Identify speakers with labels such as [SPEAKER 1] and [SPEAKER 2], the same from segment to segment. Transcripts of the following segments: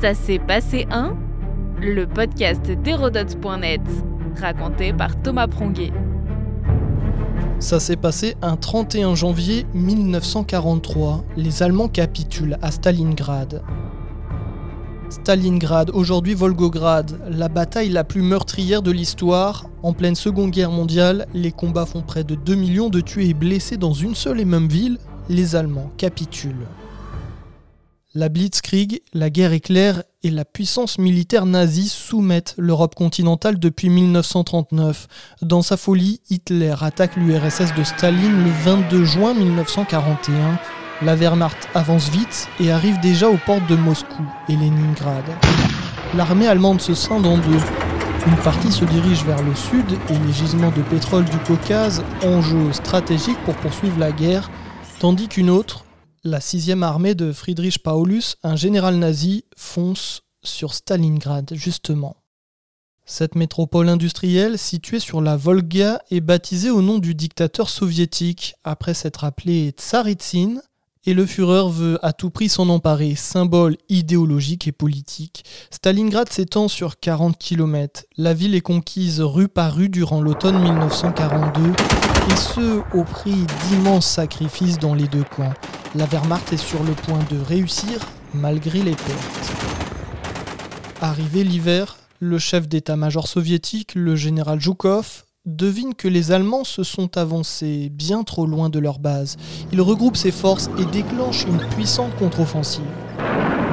[SPEAKER 1] Ça s'est passé un Le podcast d'Hérodote.net, raconté par Thomas Pronguet.
[SPEAKER 2] Ça s'est passé un 31 janvier 1943. Les Allemands capitulent à Stalingrad. Stalingrad, aujourd'hui Volgograd, la bataille la plus meurtrière de l'histoire. En pleine Seconde Guerre mondiale, les combats font près de 2 millions de tués et blessés dans une seule et même ville. Les Allemands capitulent. La Blitzkrieg, la guerre éclair et la puissance militaire nazie soumettent l'Europe continentale depuis 1939. Dans sa folie, Hitler attaque l'URSS de Staline le 22 juin 1941. La Wehrmacht avance vite et arrive déjà aux portes de Moscou et Leningrad. L'armée allemande se scinde en deux. Une partie se dirige vers le sud et les gisements de pétrole du Caucase, enjeu stratégique pour poursuivre la guerre, tandis qu'une autre, la 6e armée de Friedrich Paulus, un général nazi, fonce sur Stalingrad, justement. Cette métropole industrielle, située sur la Volga, est baptisée au nom du dictateur soviétique, après s'être appelée Tsaritsyn, et le Führer veut à tout prix s'en emparer, symbole idéologique et politique. Stalingrad s'étend sur 40 km. La ville est conquise rue par rue durant l'automne 1942, et ce, au prix d'immenses sacrifices dans les deux camps. La Wehrmacht est sur le point de réussir malgré les pertes. Arrivé l'hiver, le chef d'état-major soviétique, le général Zhukov, devine que les Allemands se sont avancés bien trop loin de leur base. Il regroupe ses forces et déclenche une puissante contre-offensive.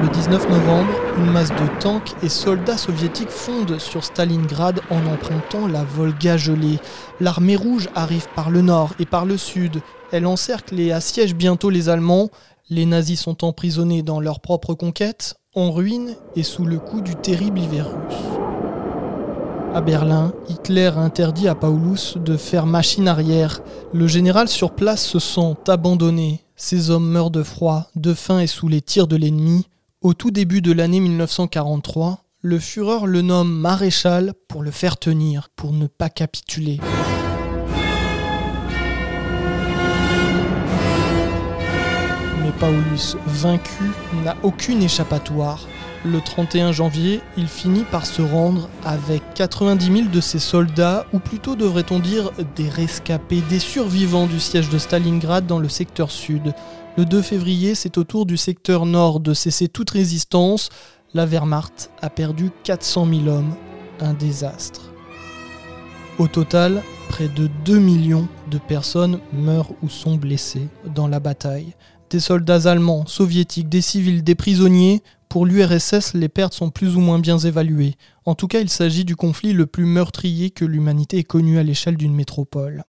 [SPEAKER 2] Le 19 novembre, une masse de tanks et soldats soviétiques fondent sur Stalingrad en empruntant la Volga gelée. L'armée rouge arrive par le nord et par le sud. Elle encercle et assiège bientôt les Allemands. Les nazis sont emprisonnés dans leur propre conquête, en ruine et sous le coup du terrible hiver russe. À Berlin, Hitler interdit à Paulus de faire machine arrière. Le général sur place se sent abandonné. Ses hommes meurent de froid, de faim et sous les tirs de l'ennemi. Au tout début de l'année 1943, le Führer le nomme maréchal pour le faire tenir, pour ne pas capituler. Paulus, vaincu, n'a aucune échappatoire. Le 31 janvier, il finit par se rendre avec 90 000 de ses soldats, ou plutôt devrait-on dire des rescapés, des survivants du siège de Stalingrad dans le secteur sud. Le 2 février, c'est au tour du secteur nord de cesser toute résistance. La Wehrmacht a perdu 400 000 hommes. Un désastre. Au total, près de 2 millions de personnes meurent ou sont blessées dans la bataille. Des soldats allemands, soviétiques, des civils, des prisonniers, pour l'URSS, les pertes sont plus ou moins bien évaluées. En tout cas, il s'agit du conflit le plus meurtrier que l'humanité ait connu à l'échelle d'une métropole.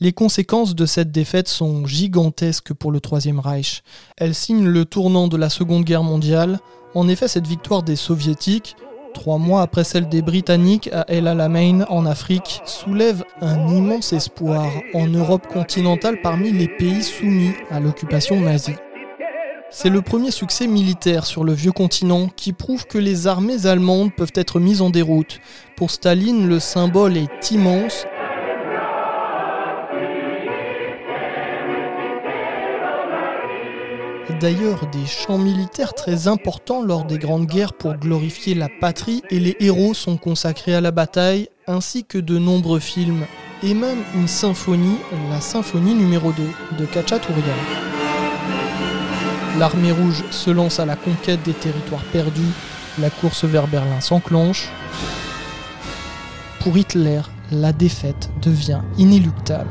[SPEAKER 2] Les conséquences de cette défaite sont gigantesques pour le Troisième Reich. Elles signent le tournant de la Seconde Guerre mondiale. En effet, cette victoire des Soviétiques, trois mois après celle des Britanniques à El Alamein en Afrique, soulève un immense espoir en Europe continentale parmi les pays soumis à l'occupation nazie. C'est le premier succès militaire sur le vieux continent qui prouve que les armées allemandes peuvent être mises en déroute. Pour Staline, le symbole est immense d'ailleurs des champs militaires très importants lors des grandes guerres pour glorifier la patrie et les héros sont consacrés à la bataille, ainsi que de nombreux films, et même une symphonie, la symphonie numéro 2 de Kachaturian. L'armée rouge se lance à la conquête des territoires perdus, la course vers Berlin s'enclenche. Pour Hitler, la défaite devient inéluctable.